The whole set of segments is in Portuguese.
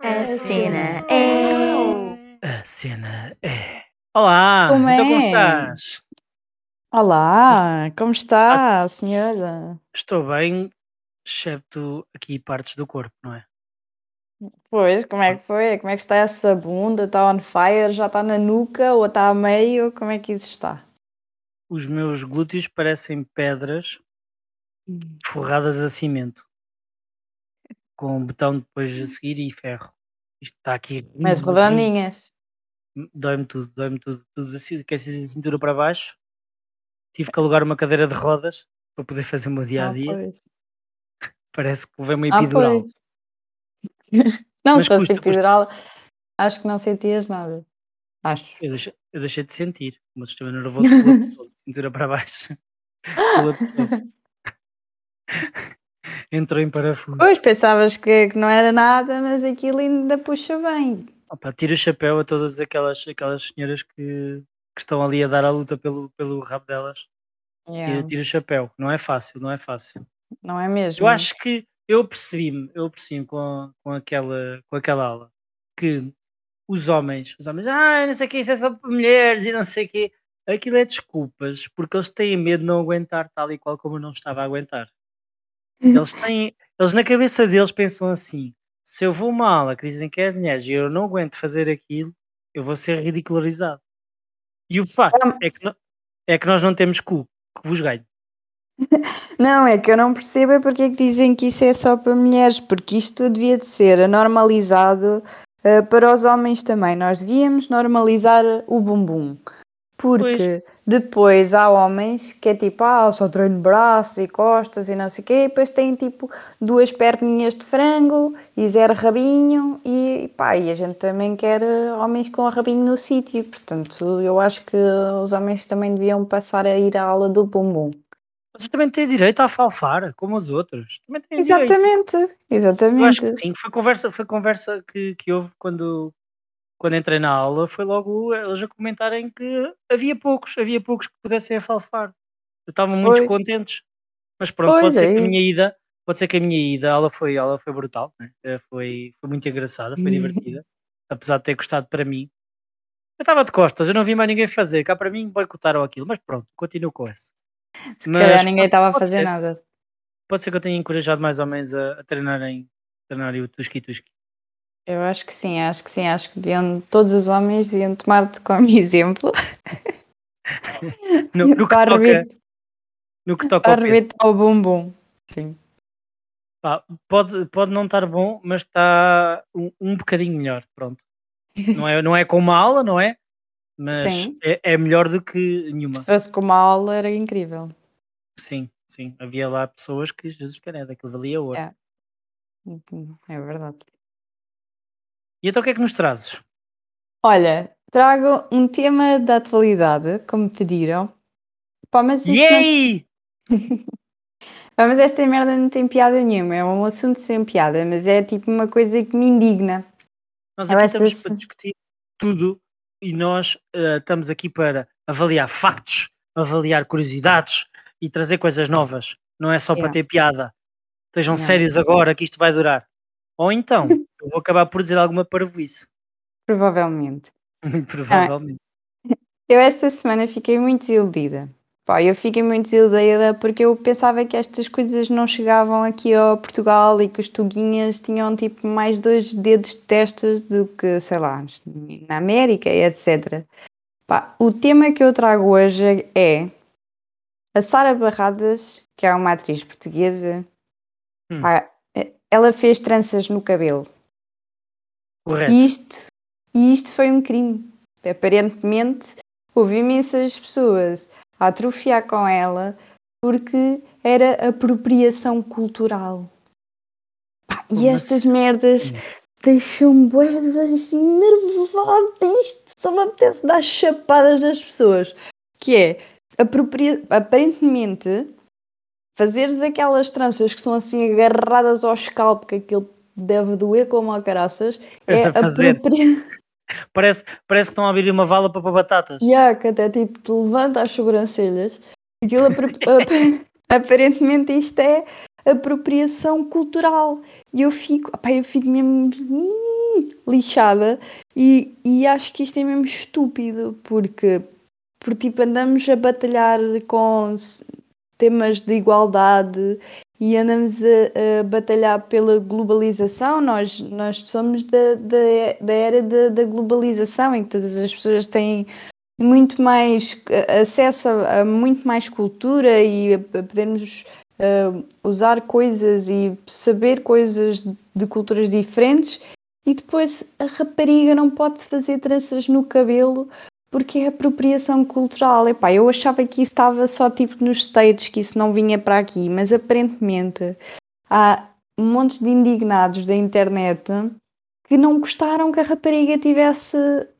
A cena é. A cena é. Olá, Como então como é? estás? Olá, como Está- está, senhora? Estou bem, excepto aqui partes do corpo, não é? Pois, como é que foi? Como é que está essa bunda? Está on fire? Já está na nuca ou está a meio? Como é que isso está? Os meus glúteos parecem pedras forradas a cimento, com botão depois a seguir e ferro. Isto está aqui. Mas rim, redondinhas. Dói-me tudo, dói-me tudo, tudo assim, que assim, cintura para baixo. Tive que alugar uma cadeira de rodas para poder fazer o meu dia a Ah, dia. pois. Parece que levei uma Ah, epidural. pois. Não, Mas se fosse custa, custa. epidural, acho que não sentias nada. Acho. Eu deixei, eu deixei de sentir. O meu sistema nervoso de cintura para baixo. Entrou em parafuso. Pois, pensavas que, que não era nada, mas aquilo ainda puxa bem. Opa, tira o chapéu a todas aquelas, aquelas senhoras que, que estão ali a dar a luta pelo, pelo rabo delas. Yeah, Tira, tira o chapéu. Não é fácil, não é fácil. Não é mesmo? Eu acho que eu percebi-me, eu percebi com, com, aquela, com aquela aula que os homens, os homens, ah, não sei o que, isso é só para mulheres e não sei o quê. Aquilo é desculpas, porque eles têm medo de não aguentar tal e qual como eu não estava a aguentar. Eles têm, eles na cabeça deles pensam assim: se eu vou a uma aula que dizem que é de mulheres e eu não aguento fazer aquilo, eu vou ser ridicularizado. E o facto é que, é que nós não temos cu que vos ganhe. Não, é que eu não percebo é porque é que dizem que isso é só para mulheres, porque isto devia de ser normalizado eh, para os homens também. Nós devíamos normalizar o bumbum. Porque depois há homens que é tipo, ah, só treino braços e costas e não sei o quê, e depois têm tipo duas perninhas de frango e zero rabinho, e pá, e a gente também quer eh, homens com rabinho no sítio. Portanto, eu acho que os homens também deviam passar a ir à aula do bumbum. Vocês também têm direito a falfar, como os outros. Também têm direito. Exatamente, Eu acho exatamente. que sim. Foi conversa, foi conversa que, que houve quando, quando entrei na aula. Foi logo eles a comentarem que havia poucos, havia poucos que pudessem afalfar. Estavam muito Pois. contentes. Mas pronto, Pois, pode ser é que a minha isso. ida, pode ser que a minha ida, a aula foi, a aula foi brutal, né? Eh, foi, foi muito engraçada, foi divertida, apesar de ter gostado para mim. Eu estava de costas, eu não vi mais ninguém fazer, cá para mim boicotaram aquilo, mas pronto, continuo com essa. Se calhar ninguém estava a fazer ser. nada. Pode ser que eu tenha encorajado mais homens a, a treinarem, treinarem o Tuski Tuski. Eu acho que sim, acho que sim, acho que deviam, todos os homens deviam tomar-te como exemplo No, no que toca, no que toca ao peso. arrebitar o bumbum. Sim. Pá, pode, pode não estar bom, mas está um, um bocadinho melhor, pronto. Não é, não é com uma aula, não é? Mas é, é melhor do que nenhuma. Se fosse com uma aula era incrível. Sim, sim. Havia lá pessoas que Jesus Caneda, aquilo valia ouro. É. É verdade. E então o que é que nos trazes? Olha, trago um tema da atualidade, como pediram. Pá, mas, isto não- Yay! Pá, mas esta merda não tem piada nenhuma, é um assunto sem piada, mas é tipo uma coisa que me indigna. Nós aqui esta estamos se- para discutir tudo e nós eh, estamos aqui para avaliar factos, avaliar curiosidades e trazer coisas novas. Não é só para ter piada. Estejam sérios agora que isto vai durar. Ou então, eu vou acabar por dizer alguma parvoíce. Provavelmente. Provavelmente. Eu esta semana fiquei muito desiludida. Pá, eu fiquei muito desiludida porque eu pensava que estas coisas não chegavam aqui ao Portugal e que os tuguinhas tinham tipo mais dois dedos de testas do que, sei lá, na América etc. Pá, o tema que eu trago hoje é a Sara Barradas, que é uma atriz portuguesa, Hum. pá, ela fez tranças no cabelo. Correto. E isto, e isto foi um crime. Aparentemente, houve imensas pessoas a atrofiar com ela porque era apropriação cultural. Pá, e Como estas assim? merdas deixam-me bué assim nervosa. Isto só me apetece dar chapadas nas pessoas. Que é, apropria... aparentemente, fazeres aquelas tranças que são assim agarradas ao scalp, que aquilo deve doer como a caraças, é Fazer. apropria... Parece, parece que estão a abrir uma vala para batatas. Yeah, que até tipo te levanta as sobrancelhas. Aquilo aparentemente isto é apropriação cultural. E eu fico, opá, eu fico mesmo. "Hum, lixada e, e acho que isto é mesmo estúpido porque, porque tipo, andamos a batalhar com temas de igualdade e andamos a, a, batalhar pela globalização. Nós, nós somos da, da, da era da, da globalização, em que todas as pessoas têm muito mais acesso a, a muito mais cultura e a, a podermos uh, usar coisas e saber coisas de culturas diferentes. E depois a rapariga não pode fazer tranças no cabelo porque é apropriação cultural. Epá, eu achava que isso estava só tipo nos States, que isso não vinha para aqui, mas aparentemente há um monte de indignados da internet que não gostaram que a rapariga tivesse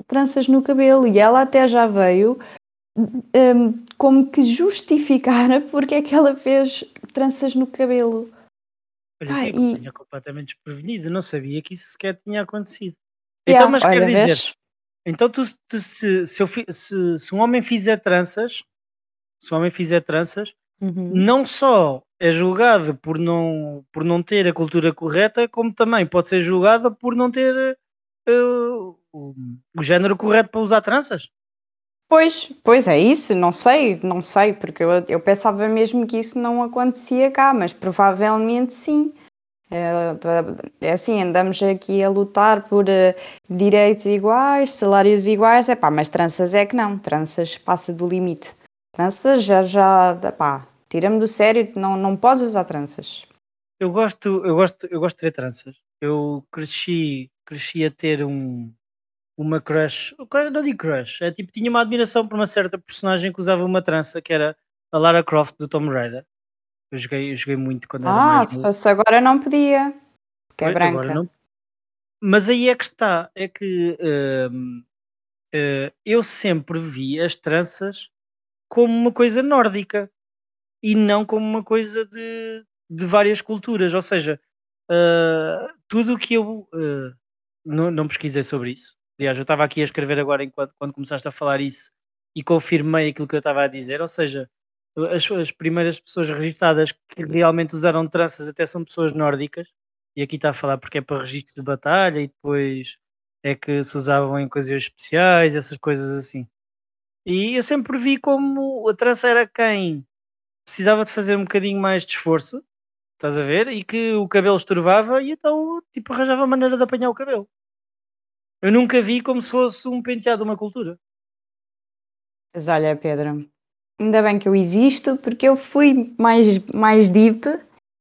tranças no cabelo e ela até já veio um, como que justificar porque é que ela fez tranças no cabelo. Olha, ah, e... tinha completamente desprevenido, não sabia que isso sequer tinha acontecido. Yeah, então, mas quer dizer, vês? Então, tu, tu se, se, eu, se, se, um homem fizer tranças, se um homem fizer tranças, uhum. não só é julgado por não, por não ter a cultura correta, como também pode ser julgado por não ter uh, o, o género correto para usar tranças. Pois, pois é isso, não sei, não sei, porque eu, eu pensava mesmo que isso não acontecia cá, mas provavelmente sim. É, é assim, andamos aqui a lutar por uh, direitos iguais, salários iguais, é pá, mas tranças é que não, tranças passa do limite. Tranças já, já, pá, tira-me do sério, não, não podes usar tranças. Eu gosto, eu gosto, eu gosto de ver tranças. Eu cresci, cresci a ter um, uma crush, não digo crush, é tipo, tinha uma admiração por uma certa personagem que usava uma trança, que era a Lara Croft do Tomb Raider. Eu joguei, eu joguei muito quando era Ah, se fosse agora não podia. Porque é branca. Não... Mas aí é que está, é que uh, uh, eu sempre vi as tranças como uma coisa nórdica e não como uma coisa de, de várias culturas. Ou seja, uh, tudo o que eu não, não pesquisei sobre isso. Aliás, eu estava aqui a escrever agora enquanto quando começaste a falar isso e confirmei aquilo que eu estava a dizer. Ou seja, as, as primeiras pessoas registadas que realmente usaram tranças até são pessoas nórdicas, e aqui está a falar porque é para registro de batalha e depois é que se usavam em ocasiões especiais, essas coisas assim. E eu sempre vi como a trança era quem precisava de fazer um bocadinho mais de esforço, estás a ver? E que o cabelo estorvava e então tipo arranjava a maneira de apanhar o cabelo. Eu nunca vi como se fosse um penteado de uma cultura. Mas olha, Pedro, ainda bem que eu existo, porque eu fui mais, mais deep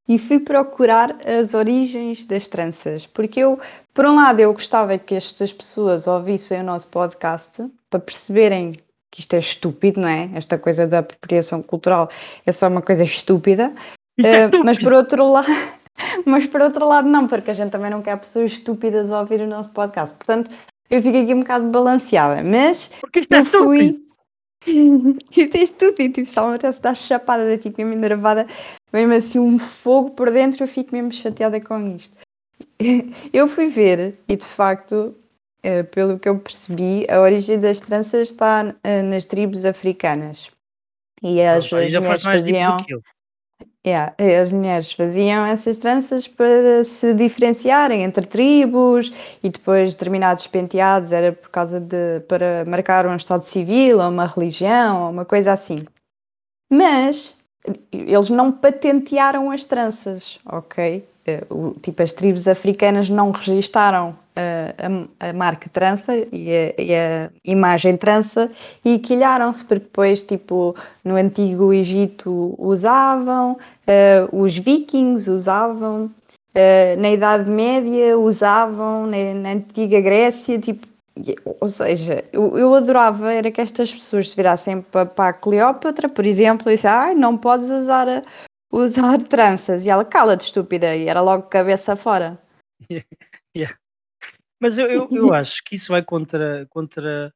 e fui procurar as origens das tranças. Porque eu, por um lado, eu gostava que estas pessoas ouvissem o nosso podcast para perceberem que isto é estúpido, não é? Esta coisa da apropriação cultural é só uma coisa estúpida. uh, mas por outro lado. Mas por outro lado, não, porque a gente também não quer pessoas estúpidas a ouvir o nosso podcast. Portanto, eu fico aqui um bocado balanceada. Mas isto é eu fui. Isto é estúpido, tipo, se ela até se dá chapada, eu fico mesmo enervada, mesmo assim um fogo por dentro, eu fico mesmo chateada com isto. Eu fui ver e de facto, eh, pelo que eu percebi, a origem das tranças está eh, nas tribos africanas. E as, as já faz mais faziam... do que eu. Yeah, as mulheres faziam essas tranças para se diferenciarem entre tribos e depois determinados penteados era por causa de para marcar um estado civil ou uma religião ou uma coisa assim. Mas eles não patentearam as tranças, ok? Eh, tipo, as tribos africanas não registaram a, a, marca trança e a, e a, imagem trança e quilharam-se, porque depois, tipo, no Antigo Egito usavam, uh, os vikings usavam, uh, na Idade Média usavam, na, na Antiga Grécia, tipo, ou seja, eu, adorava era que estas pessoas se virassem para, a Cleópatra, por exemplo, e ah, não podes usar, usar tranças. E ela, cala-te, estúpida, e era logo cabeça fora. yeah. Mas eu, eu, eu acho que isso vai contra, contra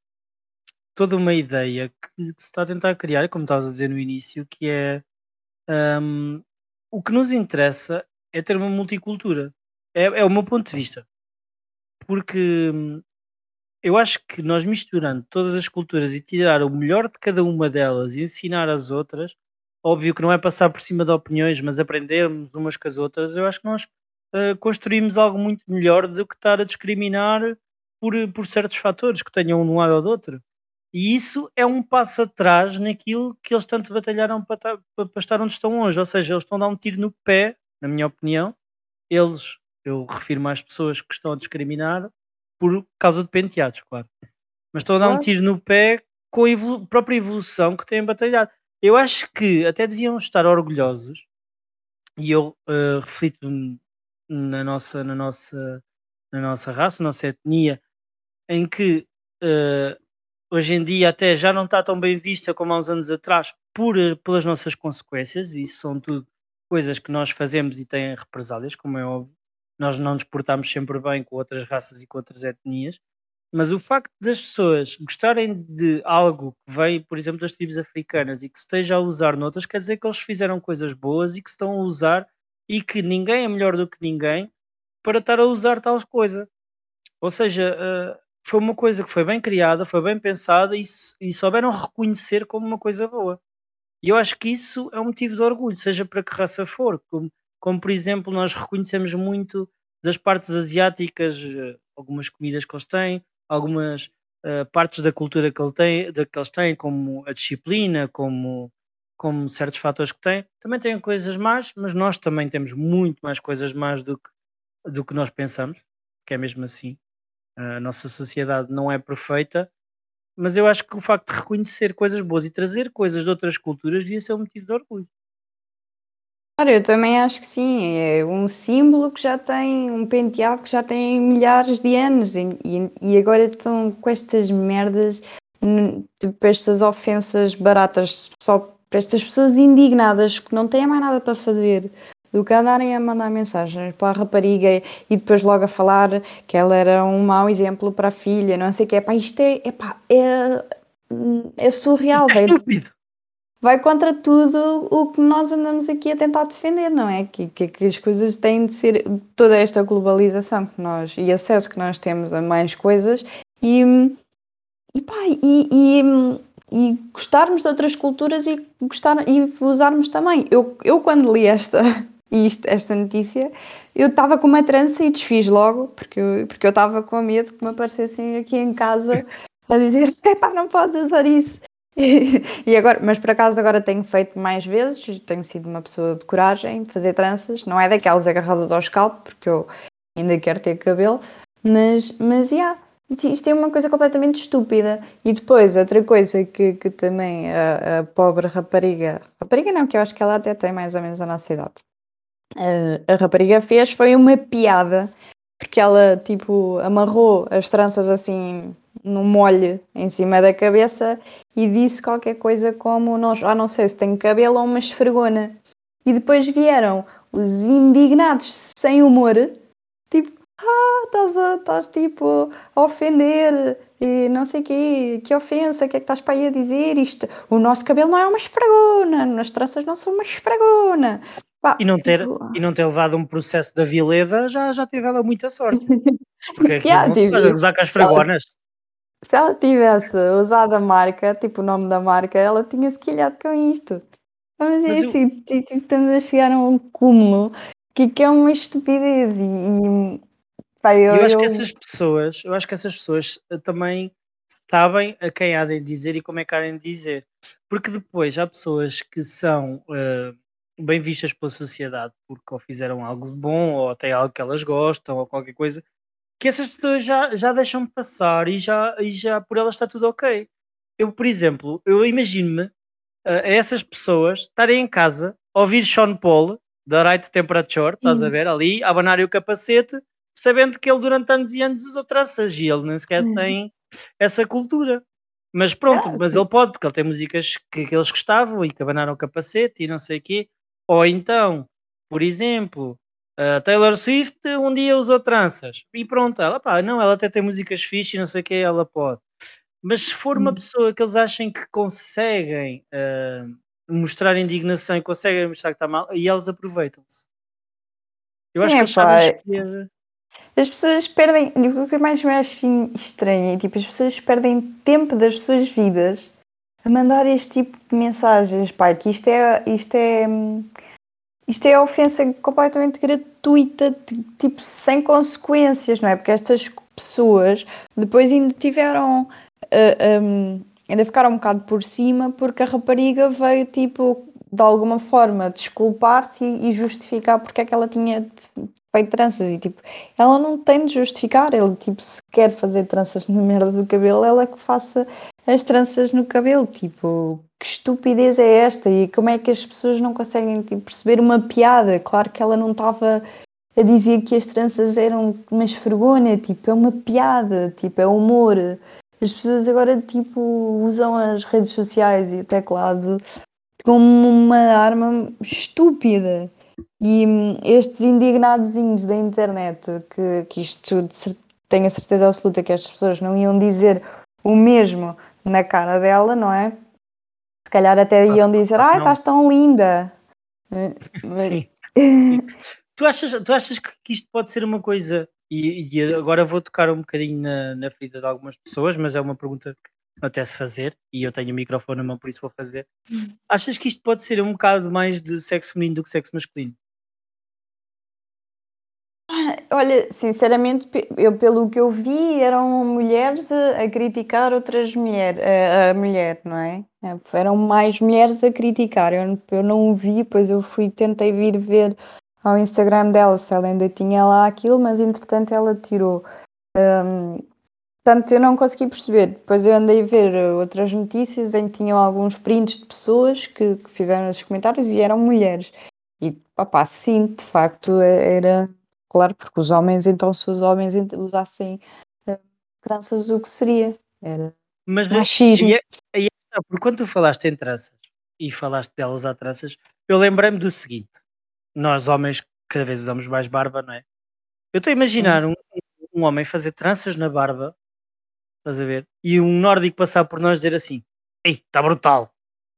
toda uma ideia que, se está a tentar criar, como estavas a dizer no início, que é um, o que nos interessa é ter uma multicultura. É, é o meu ponto de vista. Porque hum, eu acho que nós misturando todas as culturas e tirar o melhor de cada uma delas e ensinar as outras, óbvio que não é passar por cima de opiniões, mas aprendermos umas com as outras, eu acho que nós uh, construímos algo muito melhor do que estar a discriminar por, por certos fatores que tenham um lado ou do outro. E isso é um passo atrás naquilo que eles tanto batalharam para, para, para estar onde estão hoje. Ou seja, eles estão a dar um tiro no pé, na minha opinião. Eles, eu refiro-me às pessoas que estão a discriminar por causa de penteados, claro. Mas estão a dar um tiro no pé com a evolu própria evolução que têm batalhado. Eu acho que até deviam estar orgulhosos, e eu uh, reflito na nossa, na, nossa, na nossa raça, na nossa etnia, em que uh, hoje em dia até já não está tão bem vista como há uns anos atrás por, eh, pelas nossas consequências, e isso são tudo coisas que nós fazemos e têm represálias, como é óbvio. Nós não nos portamos sempre bem com outras raças e com outras etnias, mas o facto das pessoas gostarem de algo que vem, por exemplo, das tribos africanas e que se esteja a usar noutras, quer dizer que eles fizeram coisas boas e que se estão a usar e que ninguém é melhor do que ninguém para estar a usar tal coisa. Ou seja, uh, foi uma coisa que foi bem criada, foi bem pensada e, e souberam reconhecer como uma coisa boa. E eu acho que isso é um motivo de orgulho, seja para que raça for. Como, como por exemplo, nós reconhecemos muito das partes asiáticas, uh, algumas comidas que eles têm, algumas uh, partes da cultura que, ele tem, de, que eles têm, como a disciplina, como, como certos fatores que têm, também têm coisas más, mas nós também temos muito mais coisas más do que, do que nós pensamos, que é mesmo assim. A nossa sociedade não é perfeita, mas eu acho que o facto de reconhecer coisas boas e trazer coisas de outras culturas devia ser um motivo de orgulho. Ora, eu também acho que sim, é um símbolo que já tem, um penteado que já tem milhares de anos e, e, agora estão com estas merdas, tipo, estas ofensas baratas, só para estas pessoas indignadas que não têm mais nada para fazer do que andarem a mandar mensagens para a rapariga e depois logo a falar que ela era um mau exemplo para a filha, não sei o que, é pá, isto é, é pá, é, é surreal, é estúpido vai contra tudo o que nós andamos aqui a tentar defender, não é? Que, que, que, as coisas têm de ser toda esta globalização que nós e acesso que nós temos a mais coisas e, e, pá, e, e, e gostarmos de outras culturas e, gostar, e usarmos também. Eu, eu quando li esta, isto, esta notícia, eu estava com uma trança e desfiz logo, porque eu, porque eu estava com medo que me aparecessem aqui em casa a dizer: pá, não podes usar isso e agora, mas por acaso agora tenho feito mais vezes, tenho sido uma pessoa de coragem de fazer tranças, não é daquelas agarradas ao scalp, porque eu ainda quero ter cabelo, mas, mas yeah, isto é uma coisa completamente estúpida. E depois, outra coisa que, que também a, a pobre rapariga, rapariga não, que eu acho que ela até tem mais ou menos a nossa idade, a, a rapariga fez foi uma piada, porque ela tipo amarrou as tranças assim no molho em cima da cabeça e disse qualquer coisa como não, ah, não sei se tenho cabelo ou uma esfregona. E depois vieram os indignados sem humor, ah, estás, a, estás tipo a ofender e não sei o quê, que ofensa, o que é que estás para aí a dizer isto? O nosso cabelo não é uma esfregona, as tranças não são uma esfregona. Pá, e, não ter, tipo... e não ter levado um processo da Vileda já, já teve ela muita sorte. Porque é que yeah, não tipo, se usar com as fregonas se ela tivesse usado a marca, tipo o nome da marca, ela tinha se quilhado com isto. Mas é Mas assim, eu... tipo, estamos a chegar a um cúmulo que, que é uma estupidez e, e eu, eu, acho eu... que essas pessoas, eu acho que essas pessoas eh, também sabem a quem há de dizer e como é que há de dizer. Porque depois há pessoas que são uh, bem vistas pela sociedade porque ou fizeram algo bom ou até algo que elas gostam ou qualquer coisa que essas pessoas já, já deixam passar e já, e já por elas está tudo ok. Eu, por exemplo, eu imagino-me uh, a essas pessoas estarem em casa ouvir Sean Paul da Right Temperature, estás a ver, ali, a abanar o capacete, sabendo que ele durante anos e anos usou traças e ele nem sequer uhum. tem essa cultura. Mas pronto, ah, mas ele pode, porque ele tem músicas que, que eles gostavam e que abanaram o capacete e não sei o quê. Ou então, por exemplo, a Taylor Swift um dia usou tranças e pronto, ela pá, não, ela até tem músicas fixe e não sei o que, ela pode. Mas se for uma hum. pessoa que eles achem que conseguem uh, mostrar indignação e conseguem mostrar que está mal, e eles aproveitam-se. Eu Sim, acho que eles sabem escolher. As pessoas perdem, o que mais me acho estranho é tipo, as pessoas perdem tempo das suas vidas a mandar este tipo de mensagens, pai, que isto é, isto é isto é ofensa completamente gratuita tipo, sem consequências, não é? Porque estas pessoas depois ainda tiveram. Uh, eh, um, ainda ficaram um bocado por cima porque a rapariga veio, tipo, de alguma forma desculpar-se e justificar porque é que ela tinha feito tranças e tipo, ela não tem de justificar, ele tipo, se quer fazer tranças na merda do cabelo, ela é que faça as tranças no cabelo, tipo, que estupidez é esta e como é que as pessoas não conseguem tipo, perceber uma piada, claro que ela não estava a dizer que as tranças eram uma esfregona, tipo, é uma piada, tipo, é humor. As pessoas agora, tipo, usam as redes sociais e o teclado como uma arma estúpida. E hum, estes indignadozinhos da internet, que, que isto tenho a certeza absoluta que estas pessoas não iam dizer o mesmo na cara dela, não é? Se calhar até iam dizer, ai, estás tão linda. Sim. tu, achas, tu achas que isto pode ser uma coisa, e, e agora vou tocar um bocadinho na, na ferida de algumas pessoas, mas é uma pergunta que até se fazer, e eu tenho o microfone na mão, por isso vou fazer. Hum. Achas que isto pode ser um bocado mais de sexo feminino do que sexo masculino? Olha, sinceramente, eu, pelo que eu vi, eram mulheres a, a criticar outras mulheres, a, a, mulher, não é? é? Eram mais mulheres a criticar. Eu, eu não vi, pois eu fui, tentei vir ver ao Instagram dela se ela ainda tinha lá aquilo, mas entretanto ela tirou. Um, Portanto, eu não consegui perceber. Depois eu andei a ver outras notícias em que tinham alguns prints de pessoas que, que fizeram esses comentários e eram mulheres. E, papá, sim, de facto, era claro, porque os homens, então, se os homens usassem uh, tranças, o que seria? Era Mas, machismo. E é, e é, porque quando tu falaste em tranças e falaste delas a tranças, eu lembrei-me do seguinte: nós, homens, cada vez usamos mais barba, não é? Eu estou a imaginar um, um homem fazer tranças na barba Estás a ver? E um nórdico passar por nós dizer assim: Ei, está brutal.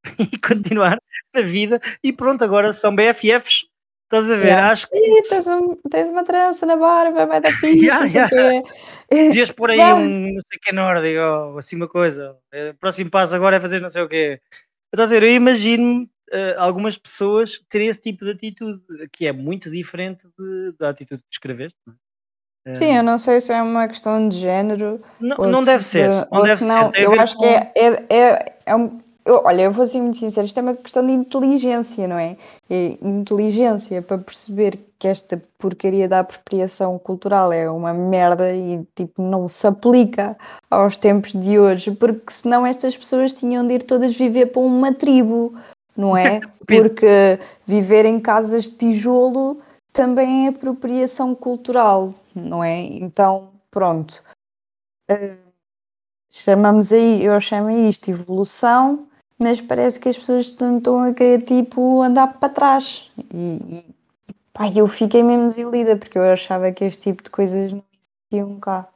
e continuar na vida. E pronto, agora são BFFs. Estás a ver? Yeah. Acho que. tens, um, tens uma trança na barba, vai dar pizza, yeah, yeah. Dias por aí um não sei o que nórdico, ou assim uma coisa. O é, próximo passo agora é fazer não sei o quê. Estás a ver? Eu imagino uh, algumas pessoas terem esse tipo de atitude, que é muito diferente de, da atitude que descreveste. Não é? Sim, eu não sei se é uma questão de género. Não, não deve ser. Não deve não, ser. eu acho com... que é, é, é, é um, eu, olha, eu vou ser muito sincero, isto é uma questão de inteligência, não é? é? Inteligência para perceber que esta porcaria da apropriação cultural é uma merda e tipo não se aplica aos tempos de hoje, porque senão estas pessoas tinham de ir todas viver para uma tribo, não é? Porque viver em casas de tijolo também é apropriação cultural, não é? Então, pronto. Uh, chamamos aí, eu chamo isto evolução, mas parece que as pessoas estão a querer tipo andar para trás. E, e pá, eu fiquei mesmo desilida porque eu achava que este tipo de coisas não existiam cá.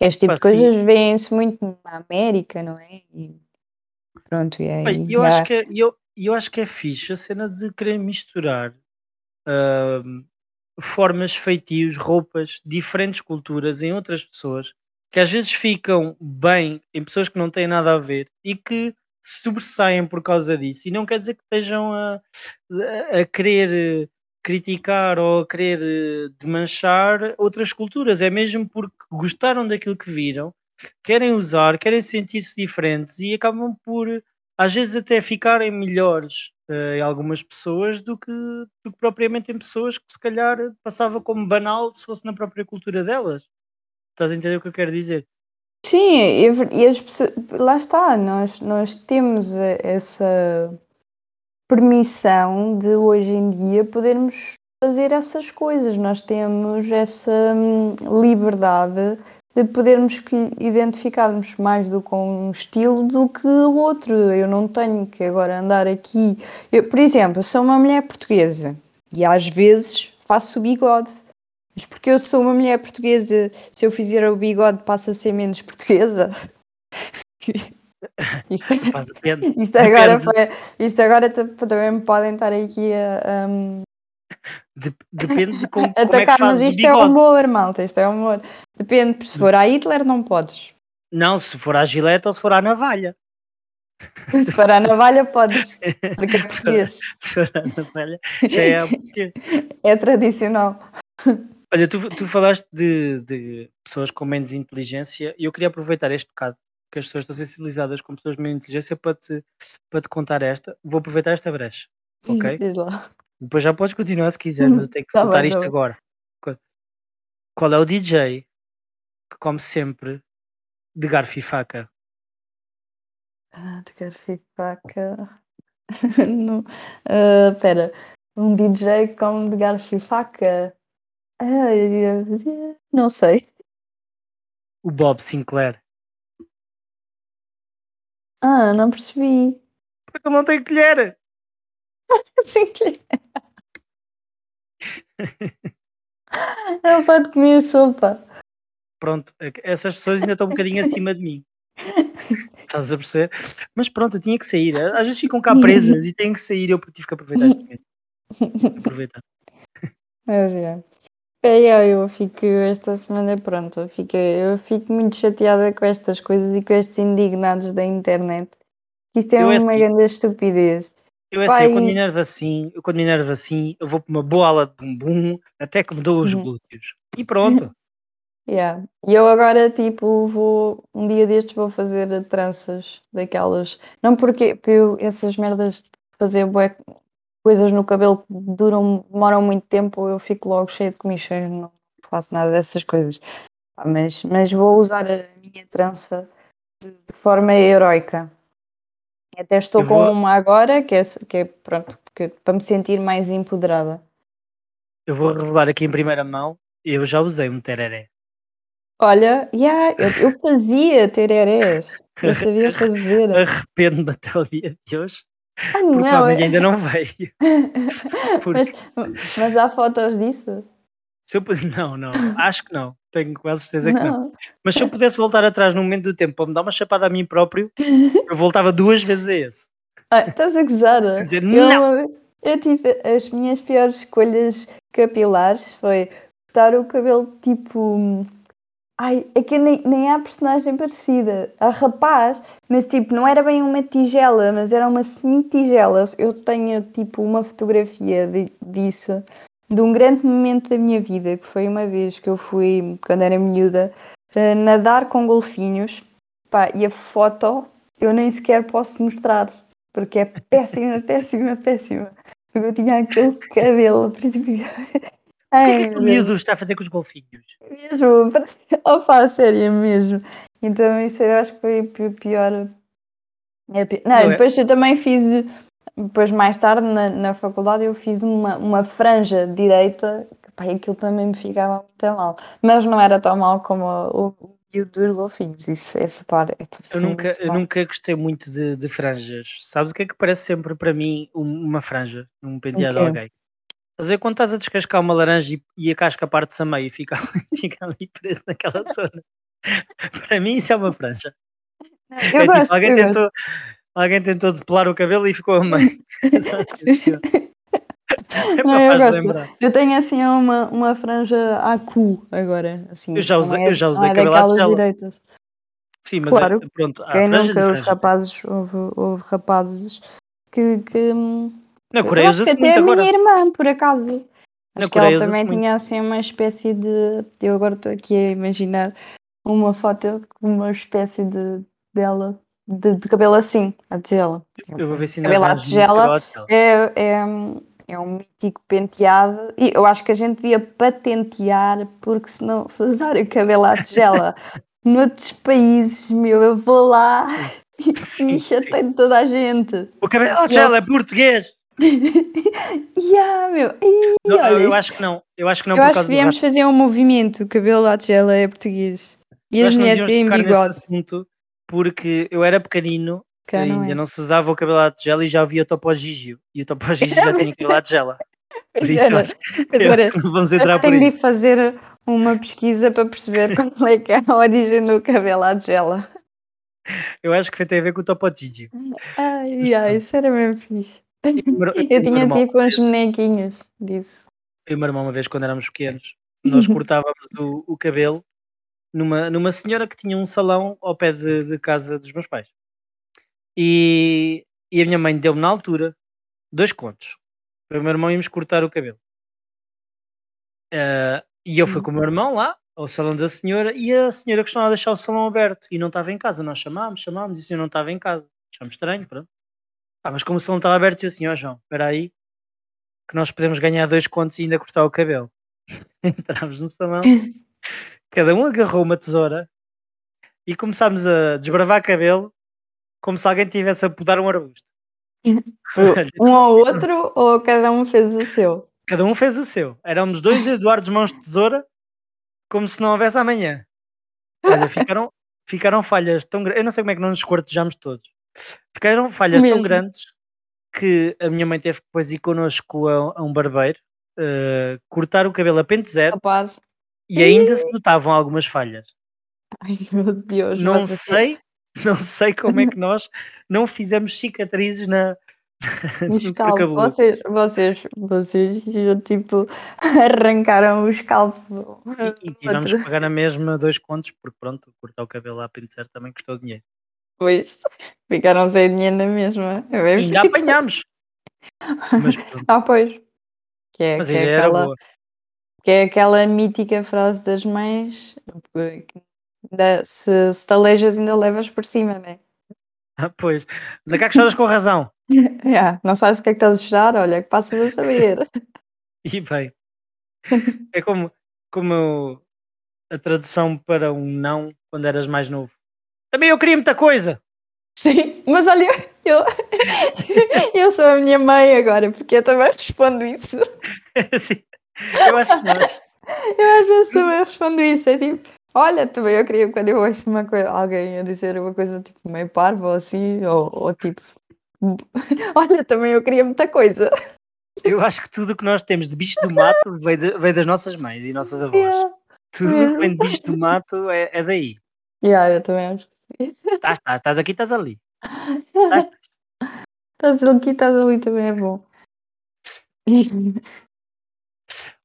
Este tipo de coisas vêem-se muito na América, não é? E pronto, e aí. eu, acho que, é, eu, eu acho que é fixe a cena de querer misturar uh, formas, feitios, roupas, diferentes culturas em outras pessoas que às vezes ficam bem em pessoas que não têm nada a ver e que sobressaem por causa disso. E não quer dizer que estejam a, a querer criticar ou a querer eh, demanchar outras culturas, é mesmo porque gostaram daquilo que viram, querem usar, querem sentir-se diferentes e acabam por às vezes até ficarem melhores uh, em algumas pessoas do que, do que propriamente em pessoas que se calhar passava como banal se fosse na própria cultura delas. Estás a entender o que eu quero dizer? Sim, e as pessoas, lá está, nós, nós temos essa permissão de hoje em dia podermos fazer essas coisas, nós temos essa hum, liberdade de podermos identificarmos mais do com um estilo do que o outro. Eu não tenho que agora andar aqui. Eu, por exemplo, eu sou uma mulher portuguesa e às vezes faço o bigode. Mas porque eu sou uma mulher portuguesa, se eu fizer o bigode passa a ser menos portuguesa? isto, isto, agora foi, isto agora também me podem estar aqui a, um, depende de como, como é que fazes isto é humor, malta, isto é humor. Depende, se for a Hitler não podes. Não, se for a gilete ou se for a navalha. Se for a navalha, podes. Porque é Se for- português. se for a navalha, já é há porquê. É tradicional. Olha, tu, tu falaste de, de pessoas com menos inteligência e eu queria aproveitar este bocado que as pessoas estão sensibilizadas com pessoas com menos inteligência para te, para te contar esta. Vou aproveitar esta brecha, ok? Diz lá. Depois já podes continuar se quiseres, mas eu tenho que Tá soltar bem, isto tá bem. agora. Qual- é o DJ que come sempre de garfo e faca? Ah, de garfo e faca. Não. Ah, Espera. Um DJ como de garfo e faca? Não sei. O Bob Sinclair. Ah, não percebi. Porque ele não tem colher. Assim que Ele pode comer sopa. Pronto, é essas pessoas ainda estão um bocadinho acima de mim. Estás a perceber? Mas pronto, eu tinha que sair. Às vezes ficam cá presas e têm que sair. Eu tive que aproveitar este momento. Aproveitar. Mas é. É, eu, eu fico esta semana pronto, eu fico, eu fico muito chateada com estas coisas e com estes indignados da internet. Isto é Eu é uma assim. grande estupidez. Eu é assim, eu Pai. quando me enervo assim, eu quando me enervo assim, eu vou para uma boa ala de bumbum até que me dou os Uhum. glúteos. E pronto. Yeah. E eu agora, tipo, vou, um dia destes vou fazer tranças daquelas. Não porque, eu, essas merdas de fazer bué coisas no cabelo que duram, demoram muito tempo, eu fico logo cheia de comichões, não faço nada dessas coisas. Mas, mas vou usar a minha trança de, de forma heroica. Até estou com uma agora, que é, que é pronto, porque, para me sentir mais empoderada. Eu vou revelar aqui em primeira mão. Eu já usei um tereré. Olha, yeah, eu, eu fazia tererés, eu sabia fazer. Arrependo-me até o dia de hoje. Ah, Porque não, a é- minha ainda não veio. Porque mas, mas há fotos disso? se eu Não, não. Acho que não. Tenho quase certeza que não. Não. Mas se eu pudesse voltar atrás no momento do tempo para me dar uma chapada a mim próprio, eu voltava duas vezes a esse. Ah, estás a gozar? Quer dizer, Eu, não! eu tive as minhas piores escolhas capilares foi cortar o cabelo tipo. Ai, é que nem, nem há personagem parecida. Há rapaz, mas tipo, não era bem uma tigela, mas era uma semi-tigela. Eu tenho tipo uma fotografia de- disso, de um grande momento da minha vida, que foi uma vez que eu fui, quando era miúda, eh, nadar com golfinhos. Pá, e a foto eu nem sequer posso mostrar, porque é péssima, péssima, péssima. Porque eu tinha aquele cabelo. que- O que é Ai, que o miúdo está a fazer com os golfinhos? Mesmo, parece- opa, a sério mesmo. Então isso eu acho que foi pi- pior. é pi- Não, Não é? depois eu também fiz, depois mais tarde na, na faculdade eu fiz uma, uma franja direita, que pá, aquilo também me ficava muito mal. Mas não era tão mal como o, o miúdo dos golfinhos, isso, essa parte. é, Eu nunca, eu nunca gostei muito de, de franjas. Sabes o que é que parece sempre para mim um- uma franja num penteado de quê? alguém? Estás a ver quando estás a descascar uma laranja e, e a casca parte-se a meio e fica, ali- fica ali preso naquela zona? para mim isso é uma franja. Eu é gosto, tipo, alguém eu gosto. Alguém tentou depilar o cabelo e ficou a ó. É Não, eu gosto. Eu tenho assim uma, uma franja à cu agora. Assim, Eu já usei- é- eu já usei é cabelo à direitas. Sim, mas é- Claro. pronto, há Quem nunca, os rapazes, houve, houve rapazes que. que Na Coreia usa-se até muito a agora. minha irmã, por acaso. Na Acho que ela também muito. tinha assim uma espécie de. Eu agora estou aqui a imaginar uma foto com uma espécie de dela de, de cabelo assim, a tigela. Eu vou ver se ainda Cabelo à arranjo tigela. É, é, é um mítico penteado e eu acho que a gente devia patentear porque senão se usar o cabelo à tigela noutros países, meu, eu vou lá e, Sim, chateio toda a gente. O cabelo à tigela é português! e ah, meu, ih, Não, eu, eu acho que não. Eu acho que não eu por acho que causa do devíamos fazer um movimento, o cabelo à tigela é português. E Eu as que mulheres têm bigode. assunto porque eu era pequenino, ainda é. não se usava o cabelo à tigela e já havia o Topo Gigio. E o Topo Gigio já tinha cabelo à tigela. Por isso Espera, acho, olha, acho vamos entrar por tenho de aí. fazer uma pesquisa para perceber qual é que é a origem do cabelo à tigela. Eu acho que tem a ver com o Topo Gigio. Ai, ai, isso era mesmo fixe. Eu tinha tipo uns bonequinhos disso. eu e o meu irmão, uma vez quando éramos pequenos, nós cortávamos o, o cabelo numa, numa senhora que tinha um salão ao pé de, de casa dos meus pais. E, e a minha mãe deu-me na altura dois contos. Para o meu irmão íamos cortar o cabelo. Ah, e eu fui Hum. com o meu irmão lá, ao salão da senhora, e a senhora costumava deixar o salão aberto e não estava em casa. Nós chamámos, chamámos, e o senhor não estava em casa. Achámos estranho, pronto. Ah, mas como o salão estava aberto, eu assim, ó João, espera aí, que nós podemos ganhar dois contos e ainda cortar o cabelo. Entramos no salão, cada um agarrou uma tesoura e começámos a desbravar cabelo como se alguém tivesse a podar um arbusto. Um ao outro ou cada um fez o seu? Cada um fez o seu. Éramos dois Eduardos Mãos de Tesoura, como se não houvesse amanhã. Olha, ficaram, ficaram falhas tão grandes. Eu não sei como é que não nos cortejamos todos. Ficaram falhas tão Mesmo. grandes que a minha mãe teve que depois ir connosco a, a um barbeiro, eh, cortar o cabelo a pente zero Rapaz. E ainda se notavam algumas falhas. Ai meu Deus. Não sei, não sei como é que nós não fizemos cicatrizes na, no. Vocês, vocês, vocês, tipo, arrancaram o escalpo. E, e tivemos que pagar na mesma dois contos, porque pronto, cortar o cabelo à pente zero também custou dinheiro. Pois, ficaram sem dinheiro na mesma. É Ainda apanhámos. Mas pronto, Ah, pois. Que é, mas que a é aquela, boa. Que é aquela mítica frase das mães: ainda- se, se te aleijas, ainda levas por cima, né? Ah, pois, ainda cá que choras com razão. Yeah, não sabes o que é que estás a chorar? Olha, que passas a saber. E bem, é como, como a tradução para um não quando eras mais novo. Também eu queria muita coisa. Sim, mas olha, eu, eu sou a minha mãe agora, porque eu também respondo isso. Assim, eu acho que nós, Eu às vezes também respondo isso. É tipo, olha, também eu queria quando eu ouço uma coisa, alguém a dizer uma coisa tipo meio parva ou assim, ou, ou tipo, olha, também eu queria muita coisa. eu acho que tudo o que nós temos de bicho do mato veio, de- veio das nossas mães e nossas avós. Yeah, Tudo o que vem de bicho do mato é, é daí. yeah, eu também acho que. Estás, estás, estás aqui, estás ali. Estás, Estás aqui, estás ali também é bom.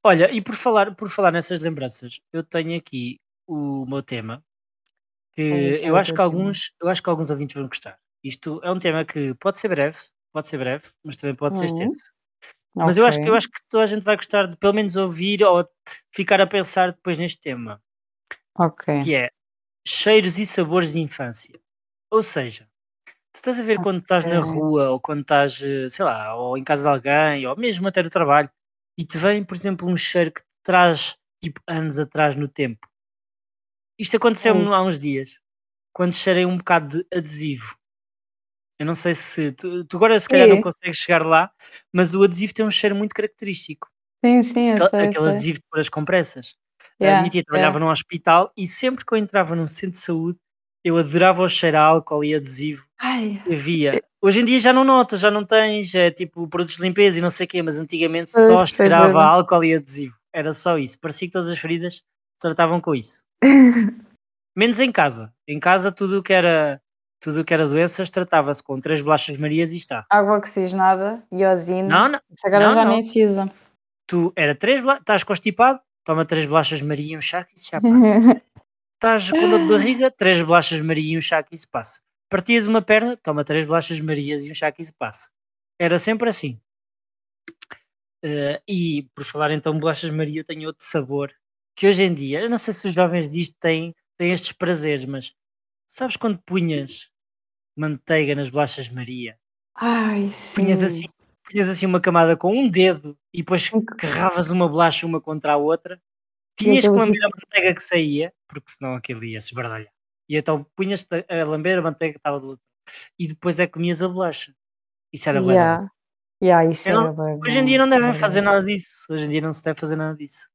Olha, e por falar, por falar nessas lembranças, eu tenho aqui o meu tema que eu é o acho que alguns, eu acho que alguns ouvintes vão gostar. Isto é um tema que pode ser breve, pode ser breve, mas também pode ser Hum, extenso. Mas eu acho, que- eu acho que toda a gente vai gostar de pelo menos ouvir ou ficar a pensar depois neste tema, Ok. que é cheiros e sabores de infância. Ou seja, tu estás a ver quando estás na rua ou quando estás, eh, sei lá, ou em casa de alguém, ou mesmo até no trabalho, e te vem, por exemplo, um cheiro que te traz tipo anos atrás no tempo. Isto aconteceu-me Hum. há uns dias, quando cheirei um bocado de adesivo. Eu não sei se tu, tu agora se calhar não consegues chegar lá, mas o adesivo tem um cheiro muito característico. Sim, sim, eu Aquele, sei, eu aquele sei. adesivo de pôr as compressas. a Yeah, minha tia trabalhava num hospital e sempre que eu entrava num centro de saúde, eu adorava o cheiro a álcool e adesivo Ai, que havia. Hoje em dia já não notas, já não tens, é tipo produtos de limpeza e não sei o quê, mas antigamente Pois, só pois cheirava era. a álcool e adesivo. Era só isso. Parecia que todas as feridas tratavam com isso. Menos em casa. Em casa tudo o que era tudo o que era doenças tratava-se com três bolachas marias e está. água oxigenada, iosina. Não, não. Isso agora não, já não. nem se usa. Tu era três bolachas, estás constipado, toma três bolachas maria e um chá que isso já passa. Estás com dor de barriga, três bolachas Maria e um chá que isso passa. Partias uma perna, toma três bolachas Marias e um chá que isso passa. Era sempre assim. Eh, e por falar então de bolachas Maria, eu tenho outro sabor que hoje em dia, eu não sei se os jovens disto têm, têm estes prazeres, mas sabes quando punhas manteiga nas bolachas Maria? Ai, Punhas sim. assim, punhas assim uma camada com um dedo e depois carravas uma bolacha uma contra a outra tinhas que lamber a manteiga que saía, porque senão aquilo ia se esbardalhar. E então punhas a lamber a manteiga que estava do outro. E depois é que comias a bolacha. Isso era da bom. Yeah. Yeah, isso era bem Hoje em dia não devem era fazer bem. nada disso. Hoje em dia não se deve fazer nada disso.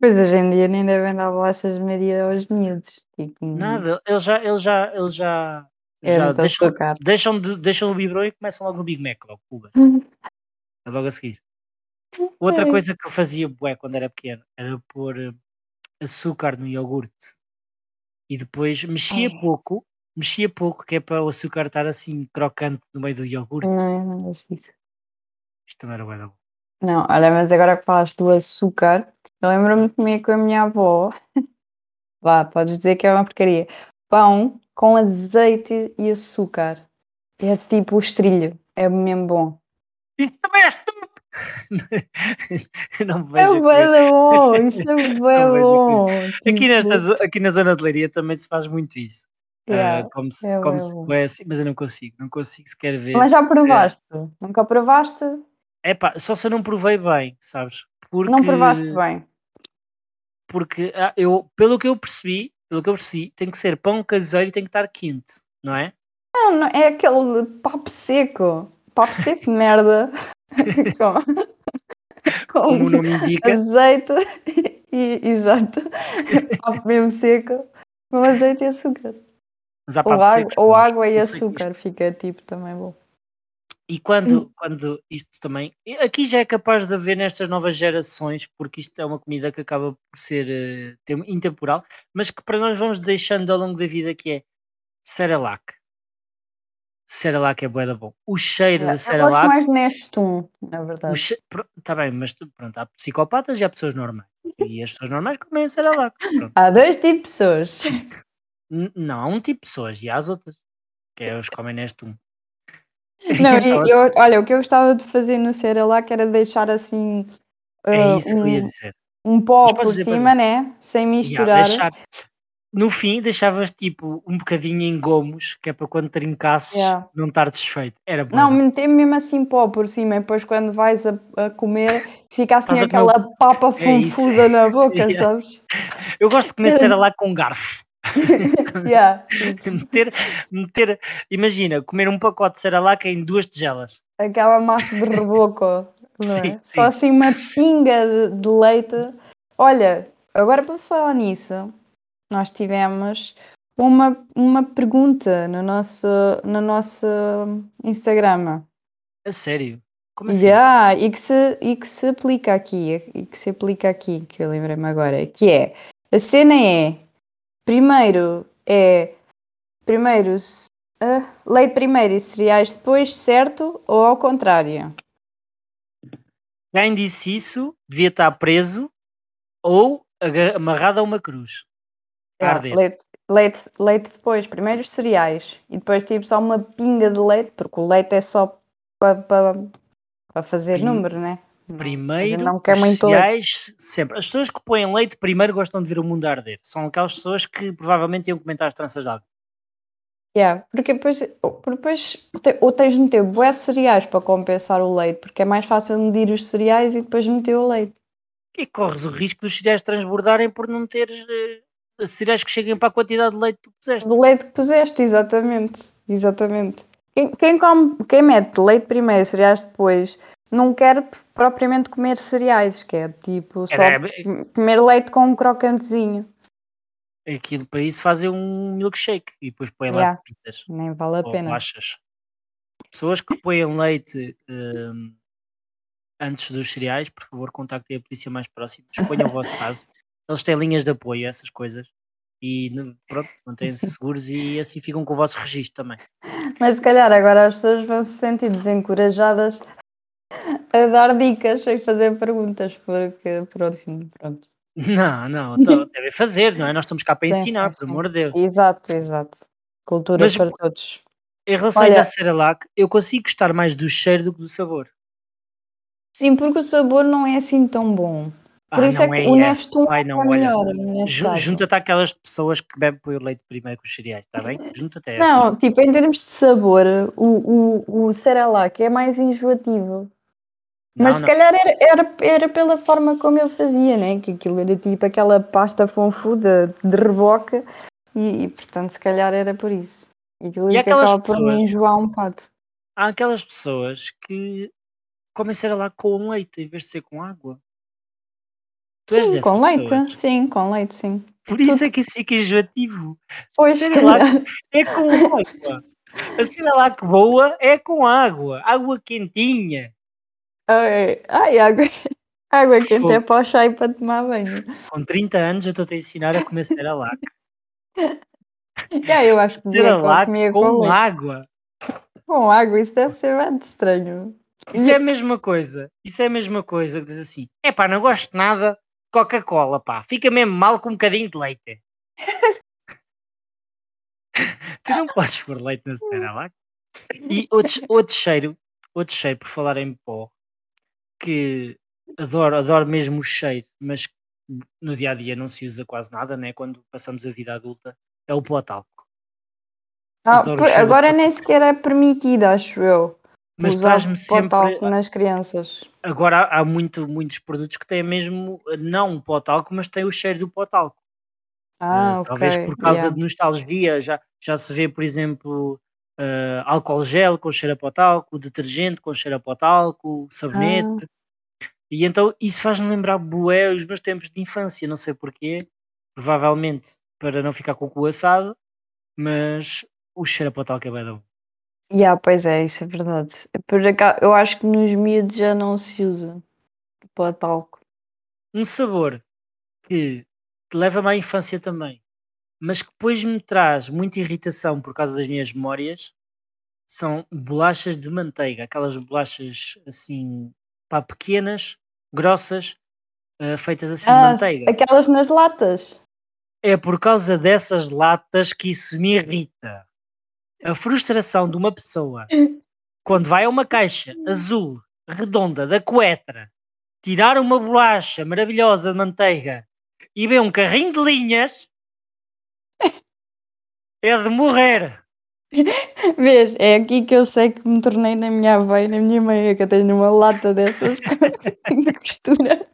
Pois hoje em dia nem devem dar bolachas de Maria aos miúdos. Tipo, Nada. Eles já, eles já, eles já, É já deixam, deixam, de, deixam o biberon e começam logo no Big Mac, logo, pulga. É logo a seguir. Outra coisa que eu fazia bué quando era pequeno era pôr eh, açúcar no iogurte e depois mexia Ai. pouco, mexia pouco, que é para o açúcar estar assim crocante no meio do iogurte. Não, não gosto disso. Isto também era bom. Não, olha, mas agora que falaste do açúcar, eu lembro-me de comer com a minha avó. Vá, podes dizer que é uma porcaria. Pão com azeite e açúcar. É tipo o estrilho. É mesmo bom. Isto também é estúpido! não É vejo da bom. Isso é bom. Aqui, nesta, aqui na zona de Leiria também se faz muito isso. Yeah. como se, é como se assim, mas eu não consigo, não consigo sequer ver. Mas já provaste? Nunca provaste? Epá, só se eu não provei bem, sabes? Porque, Não provaste bem. porque ah, eu, pelo que eu percebi, pelo que eu percebi, tem que ser pão caseiro e tem que estar quente, não é? Não, não, é aquele papo seco. Papo seco de merda. com, Como o nome indica. azeite e exato. Papo mesmo seco. Com azeite e açúcar. Mas há Ou, água, ou água e açúcar. Fica tipo também bom. E quando, quando isto também. Aqui já é capaz de haver nestas novas gerações, porque isto é uma comida que acaba por ser tem- intemporal, mas que para nós vamos deixando ao longo da vida, que é Cerelac. Cerelac é bué da bom. O cheiro Eu da gosto Cerelac. mais neste um, na verdade. che... Está bem, mas pronto, há psicopatas e há pessoas normais. E as pessoas normais comem Cerelac. Pronto. Há dois tipos de pessoas. N- Não, há um tipo de pessoas e há as outras. Que é os que comem neste um. Não, eu- olha, o que eu gostava de fazer no Cerelac era deixar assim é uh, isso que eu ia um, dizer. um pó Mas por cima, né? Sem misturar. deixar- No fim, deixavas tipo um bocadinho em gomos, que é para quando trincasses Ya. não estar desfeito. Era bom. Não, meter mesmo assim pó por cima e depois quando vais a, a comer fica assim aquela papa É funfuda na boca, Ya. sabes? Eu gosto de comer Cerelac com garfo. Yeah. meter, meter, imagina, comer um pacote de Cerelac em duas tigelas. Aquela massa de reboco, não é? Sim, Só sim. assim uma pinga de, de leite. Olha, agora para falar nisso, nós tivemos uma, uma pergunta no nosso, no nosso Instagram. A sério? Como assim? Yeah, e, que se, e que se aplica aqui, e que se aplica aqui, que eu lembrei-me agora, que é a cena é primeiro é primeiro ah, leite primeiro e cereais depois, certo? Ou ao contrário? Quem disse isso devia estar preso ou amarrado a uma cruz. Arder. leite, leite, leite depois, primeiro os cereais e depois tipo só uma pinga de leite, porque o leite é só para pa, pa fazer Prim- número, né? Primeiro, não quer os muito leite. cereais, sempre. As pessoas que põem leite primeiro gostam de ver o mundo arder. São aquelas pessoas que provavelmente iam comentar as tranças de água. Yeah, porque depois, depois ou tens de meter bué de cereais para compensar o leite, porque é mais fácil medir os cereais e depois meter o leite. E corres o risco dos cereais transbordarem por não teres eh, cereais que cheguem para a quantidade de leite que tu puseste. Do leite que puseste, exatamente. Exatamente. Quem, quem, come, quem mete leite primeiro e cereais depois não quer propriamente comer cereais, quer tipo só É, com- comer leite com um crocantezinho. Aquilo para isso fazem um milkshake e depois põem lá Yeah. pepitas Nem vale a ou pena. bolachas. Pessoas que põem leite hum, antes dos cereais, por favor, contactem a polícia mais próxima. Exponham o vosso caso. Eles têm linhas de apoio, essas coisas. E pronto, mantêm-se seguros e assim ficam com o vosso registro também. Mas se calhar agora as pessoas vão se sentir desencorajadas a dar dicas e fazer perguntas, porque pronto, pronto. Não, não, então devem fazer, não é? Nós estamos cá para Sim, ensinar, sim, por amor de Deus. Exato, exato. Cultura Mas- para todos. Em relação Olha- ainda à Cerelac, eu consigo gostar mais do cheiro do que do sabor. Sim, porque o sabor não é assim tão bom. Por Ah, isso é que o Nestum Ai, é não, olha, melhor. Junta-te àquelas pessoas que bebem o leite primeiro com os cereais, está bem? Junta-te a essas. Não, tipo, em termos de sabor, o, o, o Cerelac é mais enjoativo. Não, Mas se não. calhar era, era, era pela forma como ele fazia, né? Que aquilo era tipo aquela pasta fonfuda de reboque e, e, portanto se calhar era por isso. E aquilo E acaba por me enjoar um bocado. Há aquelas pessoas que comem Cerelac com leite em vez de ser com água. Sim, com leite, pessoas. sim, com leite, sim. Por isso é que isso fica enjoativo. Pois, lá. É com água. A Cerelac boa é com água. Água quentinha. Ai, ai, água, água quente é para o chá e para tomar banho. Com 30 anos eu estou-te a ensinar a comer Cerelac. Já, eu acho que comia com, com leite. água. Com água, isso deve ser muito estranho. Isso é a mesma coisa. Isso é a mesma coisa que diz assim: é pá, não gosto de nada Coca-Cola, pá. Fica mesmo mal com um bocadinho de leite. tu não podes pôr leite na Cerelac. E outro, outro cheiro, outro cheiro, por falar em pó, que adoro, adoro mesmo o cheiro, mas no dia a dia não se usa quase nada, né? Quando passamos a vida adulta, é o pó talco. Ah, agora nem sequer é permitido, acho eu. Mas traz-me sempre. nas crianças. Agora há, há muito, muitos produtos que têm mesmo, não o pó talco, mas têm o cheiro do pó talco. Ah, Uh, ok. talvez por causa yeah. de nostalgia, já, já se vê, por exemplo, uh, álcool gel com cheiro a pó talco, detergente com cheiro a pó talco, sabonete. Ah. E então isso faz-me lembrar bué os meus tempos de infância, não sei porquê, provavelmente para não ficar com o cu assado, mas o cheiro a pó talco é bem bom. Yeah, pois é, isso é verdade. Por acaso, eu acho que nos miúdos já não se usa pó talco. Um sabor que, leva-me à infância também, mas que depois me traz muita irritação por causa das minhas memórias, são bolachas de manteiga, aquelas bolachas assim, pá, pequenas, grossas, uh, feitas assim de Ah, manteiga. aquelas nas latas. É por causa dessas latas que isso me irrita. A frustração de uma pessoa quando vai a uma caixa azul, redonda, da Coetra, tirar uma bolacha maravilhosa de manteiga e vê um carrinho de linhas, é de morrer. Vês, é aqui que eu sei que me tornei na minha avó e na minha mãe, que eu tenho uma lata dessas de costura.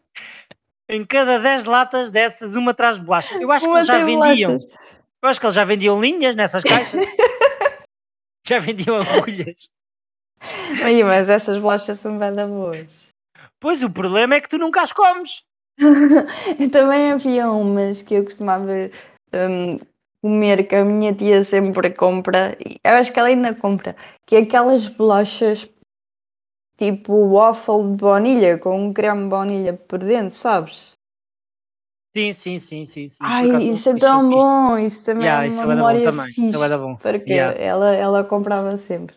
Em cada 10 latas dessas, uma traz bolacha. Eu acho que Uma eles já vendiam. bolachas. Eu acho que eles já vendiam linhas nessas caixas. já vendiam agulhas. Aí, mas essas bolachas são bem da boas. Pois o problema é que tu nunca as comes. Também havia umas que eu costumava hum, comer, que a minha tia sempre compra, eu acho que ela ainda compra, que é aquelas bolachas tipo waffle de baunilha, com um creme de baunilha por dentro, sabes? Sim, sim, sim, sim. sim. Ai, isso é tão fixe. bom, isso também Yeah, é isso uma é bué da bom memória também, isso é fixe, bom. porque Yeah. ela, ela comprava sempre.